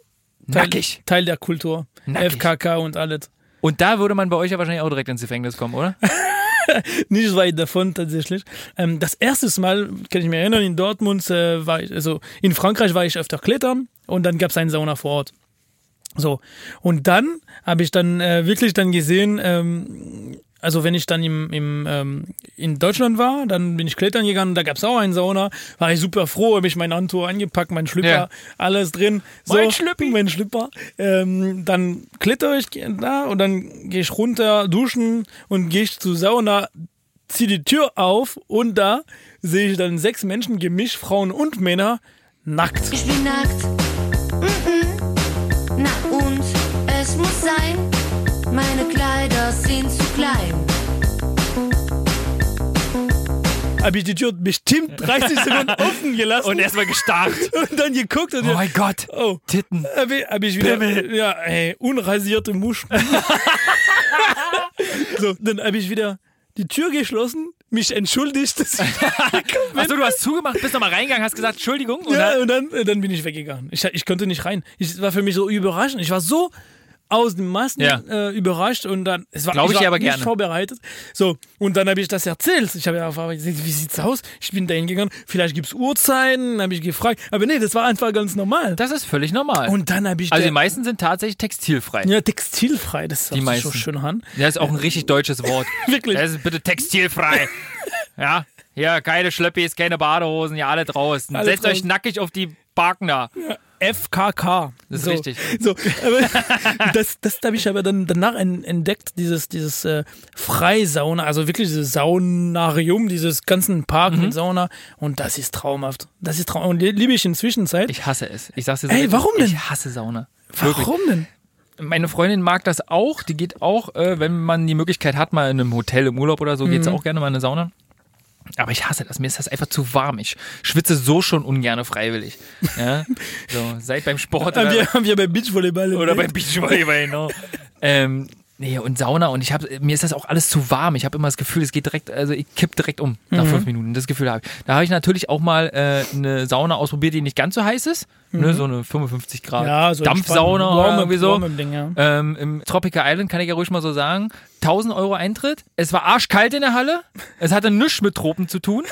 Teil, nackig. Teil der Kultur. Nackig. FKK und alles. Und da würde man bei euch ja wahrscheinlich auch direkt ins Gefängnis kommen, oder? Nicht weit davon tatsächlich. Ähm, das erste Mal, kann ich mich erinnern, in Dortmund äh, war ich, also in Frankreich war ich öfter klettern und dann gab es einen Sauna vor Ort. So. Und dann habe ich dann äh, wirklich dann gesehen, ähm, also wenn ich dann im, im, ähm, in Deutschland war, dann bin ich klettern gegangen, da gab es auch einen Sauna, war ich super froh, habe ich mein Handtuch eingepackt, mein Schlüpper, Ja. alles drin. So, Mein Schlüppi. Mein Schlüpper. Ähm, dann klettere ich da und dann gehe ich runter, duschen und gehe ich zur Sauna, ziehe die Tür auf und da sehe ich dann sechs Menschen, gemischt, Frauen und Männer, nackt. Ich bin nackt. Mm-mm. Na und es muss sein, meine Kleider sind zu klein. Habe ich die Tür bestimmt 30 Sekunden offen gelassen Und erstmal gestarrt. und dann geguckt und Oh mein Gott. oh, Titten. habe ich, hab ich wieder Pimmel. ja, ey, unrasierte Muscheln. so, dann habe ich wieder die Tür geschlossen, mich entschuldigt. Achso, du hast zugemacht, bist nochmal reingegangen, hast gesagt, Entschuldigung. Und ja, dann, und dann, dann bin ich weggegangen. Ich, ich konnte nicht rein. Ich, es war für mich so überraschend. Ich war so aus dem Massen Ja. äh, überrascht und dann, es war, Glaub ich war dir aber nicht gerne. vorbereitet. So, und dann habe ich das erzählt. Ich habe ja gefragt, wie sieht's aus? Ich bin da hingegangen, vielleicht gibt's Uhrzeiten, habe ich gefragt. Aber nee, das war einfach ganz normal. Das ist völlig normal. Und dann habe ich also die meisten sind tatsächlich textilfrei. ja, textilfrei, das ist Die so schön an. Das ist auch ein richtig deutsches Wort. Wirklich. Das ist bitte textilfrei. ja, ja, keine Schlöppis, keine Badehosen, ja, alle draußen. Alle Setzt euch draußen. nackig auf die Barken da. FKK. Das ist so, richtig. So, das, das habe ich aber dann danach en- entdeckt, dieses, dieses äh, Freisauna, also wirklich dieses Saunarium, dieses ganzen Park Mhm. mit Sauna und das ist traumhaft. Das ist traumhaft. Und li- liebe ich inzwischen Zeit. Ich hasse es. Ich sag's dir Ey, direkt, warum denn? Ich hasse Sauna. Wirklich. Warum denn? Meine Freundin mag das auch. Die geht auch, äh, wenn man die Möglichkeit hat, mal in einem Hotel im Urlaub oder so, geht sie Mhm. auch gerne mal in eine Sauna. Aber ich hasse das. Mir ist das einfach zu warm. Ich schwitze so schon ungerne freiwillig. Ja? So, seit beim Sport Haben oder, wir, haben wir beim Beachvolleyball oder entdeckt. beim Beachvolleyball, genau. ähm, nee, und Sauna. Und ich habe mir ist das auch alles zu warm. Ich habe immer das Gefühl, es geht direkt, also ich kipp direkt um nach fünf Minuten. Das Gefühl habe ich. Da habe ich natürlich auch mal äh, eine Sauna ausprobiert, die nicht ganz so heiß ist. Ne, so eine 55 Grad ja, so Dampfsauna oder irgendwie so. Ding, ja. Ähm, Im Tropical Island kann ich ja ruhig mal so sagen. 1000 Euro Eintritt. Es war arschkalt in der Halle. Es hatte nichts mit Tropen zu tun.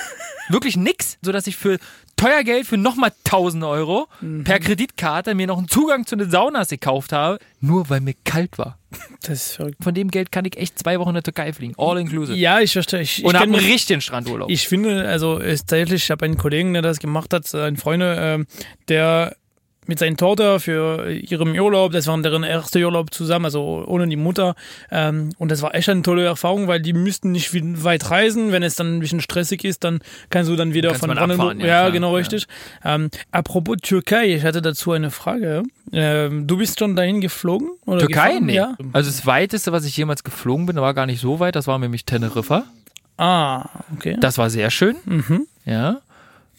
Wirklich nix. Sodass ich für teuer Geld für nochmal 1000 Euro per Kreditkarte mir noch einen Zugang zu den Saunas gekauft habe. Nur weil mir kalt war. Das ist verrückt. Von dem Geld kann ich echt zwei Wochen in der Türkei fliegen. All inclusive. Ja, ich verstehe. Ich, ich Und habe kenn einen richtigen Strandurlaub. Ich finde, also ist tatsächlich, ich habe einen Kollegen, der das gemacht hat, einen Freunde, ähm, der mit seiner Tochter für ihren Urlaub, das war deren erster Urlaub zusammen, also ohne die Mutter. Ähm, und das war echt eine tolle Erfahrung, weil die müssten nicht weit reisen. Wenn es dann ein bisschen stressig ist, dann kannst du dann wieder Kannst von Brandenburg. ja, Ja, genau ja. richtig. Ähm, apropos Türkei, ich hatte dazu eine Frage. Ähm, du bist schon dahin geflogen? Oder Türkei? gefahren? Nee. Ja. Also das weiteste, was ich jemals geflogen bin, war gar nicht so weit. Das war nämlich Teneriffa. Ah, okay. Das war sehr schön. Mhm. Ja.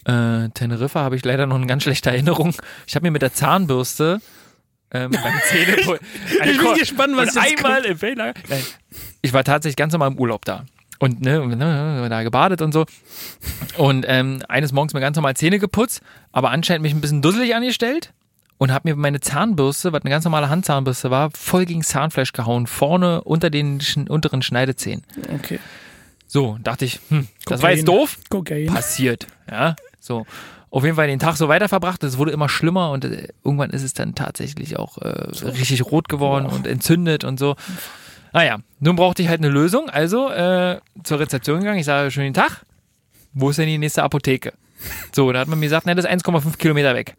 Äh, Teneriffa habe ich leider noch eine ganz schlechte Erinnerung. Ich habe mir mit der Zahnbürste ähm, beim Zähnepul Ich bin gespannt, was jetzt einmal im Fehler. Nein. Ich war tatsächlich ganz normal im Urlaub da. Und ne, ne, da gebadet und so. Und ähm, eines Morgens mir ganz normal Zähne geputzt, aber anscheinend mich ein bisschen dusselig angestellt und habe mir meine Zahnbürste, was eine ganz normale Handzahnbürste war, voll gegen Zahnfleisch gehauen, vorne unter den schn unteren Schneidezähnen. Okay. So, dachte ich, hm, das war jetzt doof, Kokain. passiert. Ja, so. Auf jeden Fall den Tag so weiter verbracht. Es wurde immer schlimmer und äh, irgendwann ist es dann tatsächlich auch äh, richtig rot geworden und entzündet und so. Naja, nun brauchte ich halt eine Lösung. Also äh, zur Rezeption gegangen. Ich sage, schönen Tag. Wo ist denn die nächste Apotheke? So, da hat man mir gesagt, na, das ist 1,5 Kilometer weg.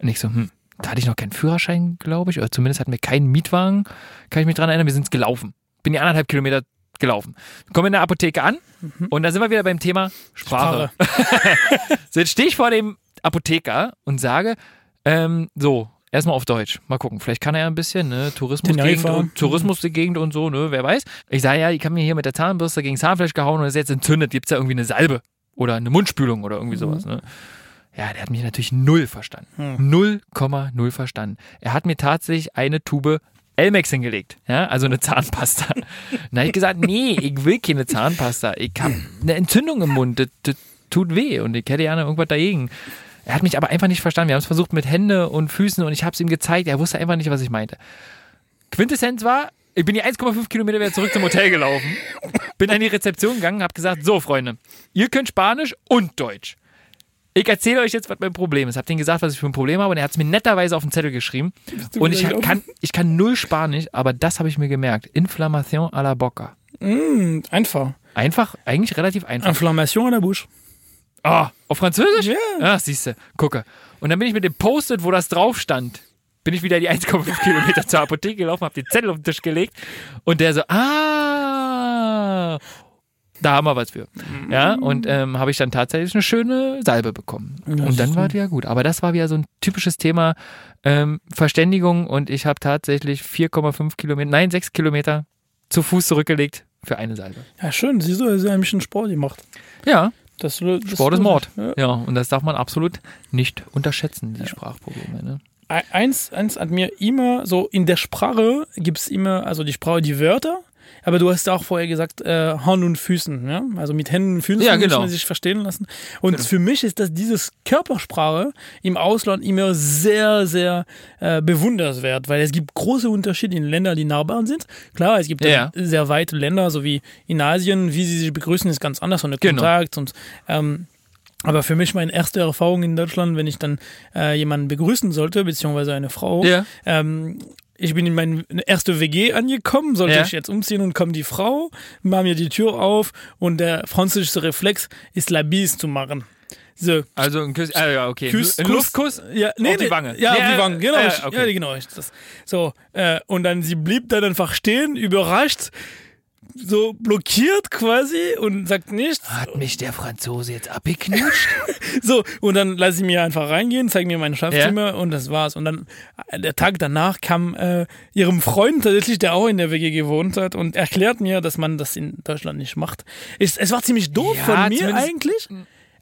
Und ich so, hm, da hatte ich noch keinen Führerschein, glaube ich. Oder zumindest hatten wir keinen Mietwagen. Kann ich mich dran erinnern, wir sind gelaufen. Bin die anderthalb Kilometer gelaufen. Kommen in der Apotheke an und da sind wir wieder beim Thema Sprache. So, jetzt stehe ich vor dem Apotheker und sage, ähm, so, erstmal auf Deutsch. Mal gucken, vielleicht kann er ja ein bisschen, ne? Tourismusgegend und, Tourismusgegend und so, ne? Wer weiß. Ich sage, ja, ich habe mir hier mit der Zahnbürste gegen Zahnfleisch gehauen und ist jetzt entzündet. Gibt's da irgendwie eine Salbe oder eine Mundspülung oder irgendwie sowas, ne? Ja, der hat mich natürlich null verstanden. 0,0 verstanden. Er hat mir tatsächlich eine Tube Elmex hingelegt, ja, also eine Zahnpasta. Dann habe ich gesagt, nee, ich will keine Zahnpasta. Ich habe eine Entzündung im Mund, das, das tut weh und ich hätte gerne irgendwas dagegen. Er hat mich aber einfach nicht verstanden. Wir haben es versucht mit Hände und Füßen und ich habe es ihm gezeigt. Er wusste einfach nicht, was ich meinte. Quintessenz war, ich bin die 1,5 Kilometer wieder zurück zum Hotel gelaufen, bin an die Rezeption gegangen, habe gesagt, so Freunde, ihr könnt Spanisch und Deutsch. Ich erzähle euch jetzt, was mein Problem ist. Hab denen gesagt, was ich für ein Problem habe und er hat es mir netterweise auf den Zettel geschrieben. Und ich wieder kann, ich kann null Spanisch, aber das habe ich mir gemerkt. Inflammation à la boca. Mm, einfach. Einfach, eigentlich relativ einfach. Inflammation à la bouche. Ah, auf Französisch? Ja. Ah, siehst du. Gucke. Und dann bin ich mit dem Post-it, wo das drauf stand, bin ich wieder die 1,5 Kilometer zur Apotheke gelaufen, habe den Zettel auf den Tisch gelegt und der so, ah, da haben wir was für. Ja, und ähm, habe ich dann tatsächlich eine schöne Salbe bekommen. und dann war es wieder gut. Aber das war wieder so ein typisches Thema ähm, Verständigung und ich habe tatsächlich 4,5 Kilometer, nein, 6 Kilometer zu Fuß zurückgelegt für eine Salbe. Ja, schön. Siehst du, er hat ein bisschen Sport gemacht. Ja, Das, das Sport ist Mord. Ja. Ja, und das darf man absolut nicht unterschätzen, die Sprachprobleme. Ne? Eins, eins hat mir immer, so in der Sprache gibt es immer, also die Sprache, die Wörter, aber du hast auch vorher gesagt, äh, Hand und Füßen, ja? Also mit Händen und Füßen Ja, muss genau. man sich verstehen lassen. Und für mich ist das dieses Körpersprache im Ausland immer sehr, sehr äh, bewunderswert, weil es gibt große Unterschiede in Ländern, die nahbar sind. Klar, es gibt Ja. sehr weite Länder, so wie in Asien, wie sie sich begrüßen, ist ganz anders und der Genau. Kontakt und ähm, aber für mich meine erste Erfahrung in Deutschland, wenn ich dann äh, jemanden begrüßen sollte, beziehungsweise eine Frau, Ja. ähm, ich bin in meine erste WG angekommen, sollte Ja. ich jetzt umziehen und kommt die Frau, macht mir die Tür auf und der französische Reflex ist la bise zu machen. So. Also ein Kuss, ah, ja, okay. Kuss, ein Kuss. Luftkuss? Ja, nee, Auf die Wange. Ja, Ja, auf die Wange, genau. ich- okay. Ja, genau. So, äh, und dann sie blieb dann einfach stehen, überrascht, so blockiert quasi und sagt nichts. Hat mich der Franzose jetzt abgeknutscht? So, und dann lasse ich mir einfach reingehen, zeige mir mein Schlafzimmer und das war's. Und dann äh, der Tag danach kam äh, ihrem Freund tatsächlich, der auch in der WG gewohnt hat und erklärt mir, dass man das in Deutschland nicht macht. Es, es war ziemlich doof Ja, von mir eigentlich,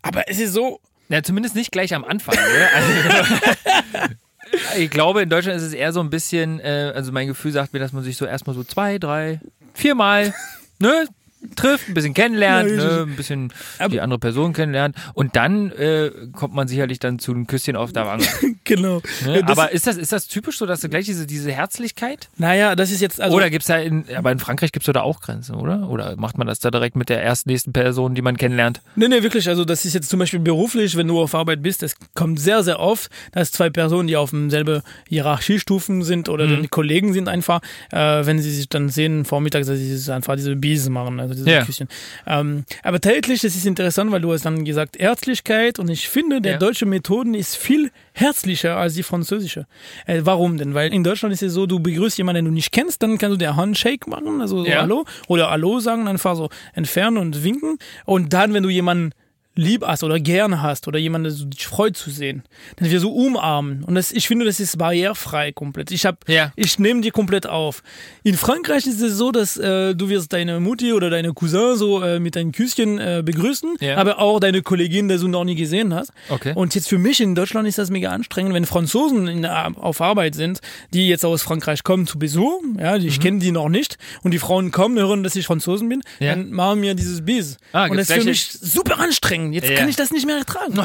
aber es ist so, Ja, zumindest nicht gleich am Anfang. Ne? Also, ich glaube, in Deutschland ist es eher so ein bisschen, äh, also mein Gefühl sagt mir, dass man sich so erstmal so zwei, drei, viermal ne, trifft, ein bisschen kennenlernt, ne, ein bisschen die andere Person kennenlernt und dann äh, kommt man sicherlich dann zu einem Küsschen auf der Wange. genau. Ne? Aber ist das, ist das typisch so, dass du gleich diese, diese Herzlichkeit? Naja, das ist jetzt, also oder gibt's da in, aber in Frankreich gibt's da auch Grenzen, oder? Oder macht man das da direkt mit der ersten nächsten Person, die man kennenlernt? Nee, nee, wirklich. Also, das ist jetzt zum Beispiel beruflich, wenn du auf Arbeit bist, das kommt sehr, sehr oft, dass zwei Personen, die auf demselben Hierarchiestufen sind oder Mhm. Kollegen sind einfach, äh, wenn sie sich dann sehen, vormittags, dass sie einfach diese Biesen machen, also diese Ja. Küsschen. Ähm, aber täglich, das ist interessant, weil du hast dann gesagt, Herzlichkeit und ich finde, der Ja. deutsche Methoden ist viel herzlicher als die französische. Äh, warum denn? Weil in Deutschland ist es so, du begrüßt jemanden, den du nicht kennst, dann kannst du der Handshake machen, also so Ja. Hallo oder Hallo sagen, einfach so entfernen und winken. Und dann, wenn du jemanden lieb hast oder gern hast oder jemanden so dich freut zu sehen, dann wir so umarmen. Und das, ich finde, das ist barrierefrei komplett. Ich hab, Ja. ich nehme die komplett auf. In Frankreich ist es so, dass äh, du wirst deine Mutti oder deine Cousin so äh, mit einem Küsschen äh, begrüßen, Ja. aber auch deine Kollegin, die du noch nie gesehen hast. Okay. Und jetzt für mich in Deutschland ist das mega anstrengend, wenn Franzosen in, auf Arbeit sind, die jetzt aus Frankreich kommen zu Besuch, ja, die, ich kenne die noch nicht, und die Frauen kommen, hören, dass ich Franzosen bin, Mhm. Ja. dann machen mir dieses Bis. Ah, und das ist für mich super anstrengend. Jetzt Ja. kann ich das nicht mehr ertragen.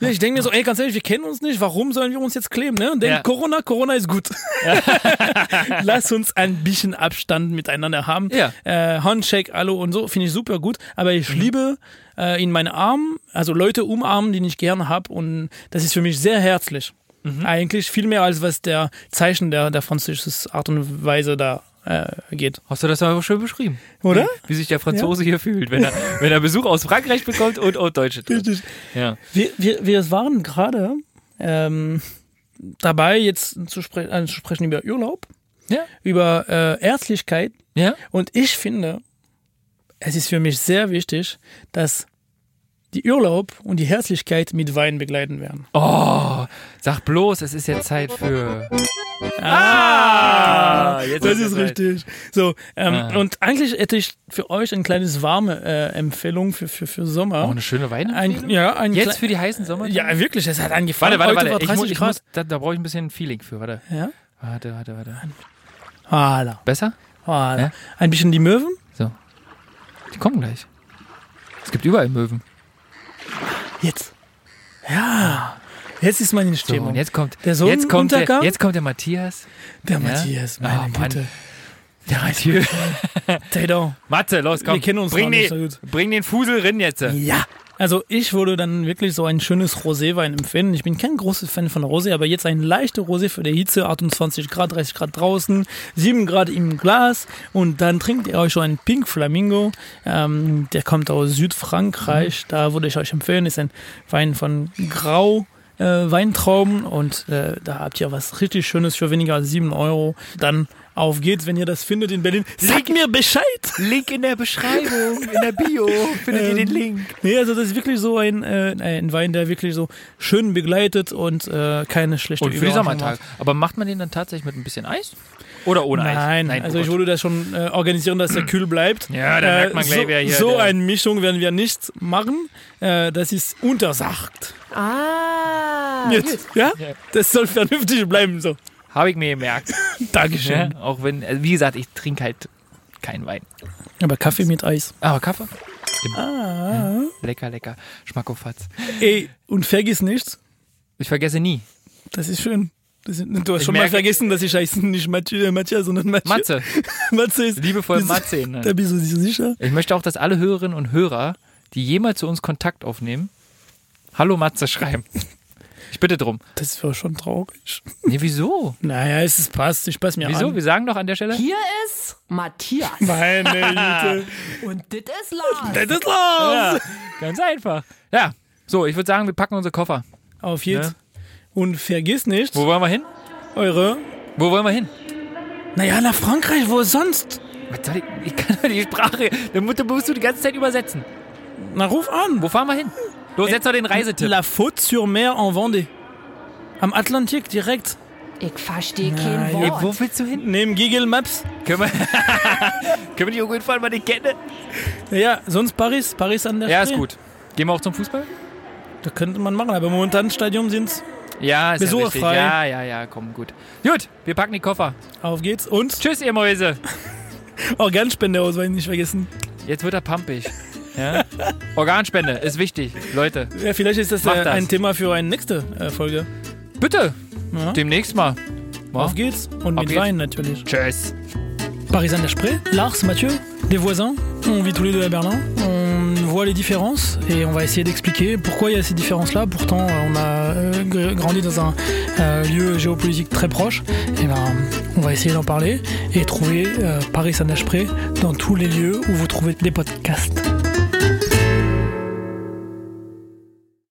Ja, ich denke mir so, ey, ganz ehrlich, wir kennen uns nicht, warum sollen wir uns jetzt kleben? Ne? Und denk, Ja. Corona, Corona ist gut. Lass uns ein bisschen Abstand miteinander haben. Ja. Äh, Handshake, Hallo und so, finde ich super gut. Aber Mhm. ich liebe äh, in meinen Armen, also Leute umarmen, die ich gerne habe. Und das ist für mich sehr herzlich. Mhm. Eigentlich viel mehr als was der Zeichen der, der französischen Art und Weise da äh, geht. Hast du das aber schön beschrieben? Oder? Wie, wie sich der Franzose hier fühlt, wenn er, wenn er Besuch aus Frankreich bekommt und, und Deutsche. Richtig. Ja. Wir, wir, wir waren gerade ähm, dabei, jetzt zu, spre äh, zu sprechen über Urlaub, Ja. über äh, Ärztlichkeit. Ja? Und ich finde, es ist für mich sehr wichtig, dass die Urlaub und die Herzlichkeit mit Wein begleiten werden. Oh, sag bloß, es ist jetzt Zeit für. Ah, jetzt das ist Zeit. richtig. So, ähm, Ah. und eigentlich hätte ich für euch ein kleines warme äh, Empfehlung für, für, für Sommer. Oh, eine schöne ein, ja, ein Jetzt für die heißen Sommer? Ja, wirklich, es hat angefangen. Warte, warte, warte. war Ich 30 muss, ich muss, da, da brauche ich ein bisschen Feeling für. Warte. ja? Warte, warte, warte. Voilà. Besser? voilà. Ja? Ein bisschen die Möwen. So. Die kommen gleich. Es gibt überall Möwen. Jetzt. Ja. Jetzt ist man in So, Stimmung. und jetzt kommt, Der jetzt kommt der, jetzt kommt der Matthias. der Ja? Matthias, meine Oh, Mann. Güte. Der Matthias. Tato. Mathe, los, komm. Wir kennen uns bring, den, so bring den Fusel rin jetzt. Ja. Also ich würde dann wirklich so ein schönes Roséwein empfehlen. Ich bin kein großer Fan von Rosé, aber jetzt ein leichter Rosé für der Hitze, 28 Grad, 30 Grad draußen, 7 Grad im Glas und dann trinkt ihr euch so einen Pink Flamingo. Ähm, der kommt aus Südfrankreich. Da würde ich euch empfehlen, ist ein Wein von Grau. Äh, Weintrauben und äh, da habt ihr was richtig Schönes für weniger als 7 Euro. Dann auf geht's, wenn ihr das findet in Berlin. Sagt mir Bescheid! Link in der Beschreibung, in der Bio findet ihr den Link. Nee, also das ist wirklich so ein, äh, ein Wein, der wirklich so schön begleitet und äh, keine schlechte Und für die Sommertage. Aber macht man den dann tatsächlich mit ein bisschen Eis? Oder ohne. Nein, Eis? also oh ich würde das schon äh, organisieren, dass er kühl bleibt. Ja, da merkt man gleich, so, wer hier So der- eine Mischung werden wir nicht machen. Äh, das ist untersagt. Ah. Jetzt, ja? Ja. Das soll vernünftig bleiben so. Habe ich mir gemerkt. Dankeschön. Ja, auch wenn, also wie gesagt, ich trinke halt kein Wein. Aber Kaffee mit Eis. Aber Kaffee? Immer. Ah. Lecker, lecker. Schmackofatz. Ey, und vergiss nicht, Ich vergesse nie. das ist schön. Das ist, du hast Ich schon mal vergessen, dass ich heiße nicht Mathieu, Mathieu sondern Mathieu. Matze. Matze ist. Liebevoll Matze. Ne? Da bist du nicht so sicher. Ich möchte auch, dass alle Hörerinnen und Hörer, die jemals zu uns Kontakt aufnehmen, Hallo Matze schreiben. Ich bitte drum. Das wäre schon traurig. Nee, wieso? Naja, es ist passt. Ich passe mir Wieso? an. Wir sagen doch an der Stelle. Hier ist Matthias. Meine Güte. Und das ist Lars. das ist los. Ja, ganz einfach. Ja, so, ich würde sagen, wir packen unsere Koffer. Auf jetzt. Ja. Und vergiss nicht, Wo wollen wir hin? eure. Wo wollen wir hin? Naja, nach Frankreich, wo sonst? Ich, ich kann doch die Sprache, da musst du- musst du die ganze Zeit übersetzen. Na, ruf an. Wo fahren wir hin? Los, setz doch den Reisetipp. La Faute sur Mer en Vendée. Am Atlantik direkt. Ich verstehe Na, kein ja, Wort. Wo willst du hin? Neben Google Maps. Können wir, können wir die auf jeden Fall mal nicht kennen? Ja, sonst Paris. Paris an der Ja, ist Spree. gut. Gehen wir auch zum Fußball? Da könnte man machen, aber momentan Stadion sind's. Ja, ist ja richtig. Besucherfrei. Ja, ja, ja, komm, gut. Gut, wir packen die Koffer. Auf geht's. Und Tschüss, ihr Mäuse. Organspendeausweis nicht vergessen. Jetzt wird er pampig. Ja? Organspende ist wichtig, Leute. Ja, vielleicht ist das, äh, das. ein Thema für eine nächste äh, Folge. Bitte, Ja. demnächst mal. Auf geht's. Und mit geht's. Wein natürlich. Tschüss. Paris saint desprez Lars, Mathieu, des voisins. On vit tous les deux à Berlin. On voit les différences et on va essayer d'expliquer pourquoi il y a ces différences-là. Pourtant, euh, on a euh, gr- grandi dans un euh, lieu géopolitique très proche. Et ben, on va essayer d'en parler et trouver Paris saint desprez dans tous les lieux où vous trouvez des podcasts.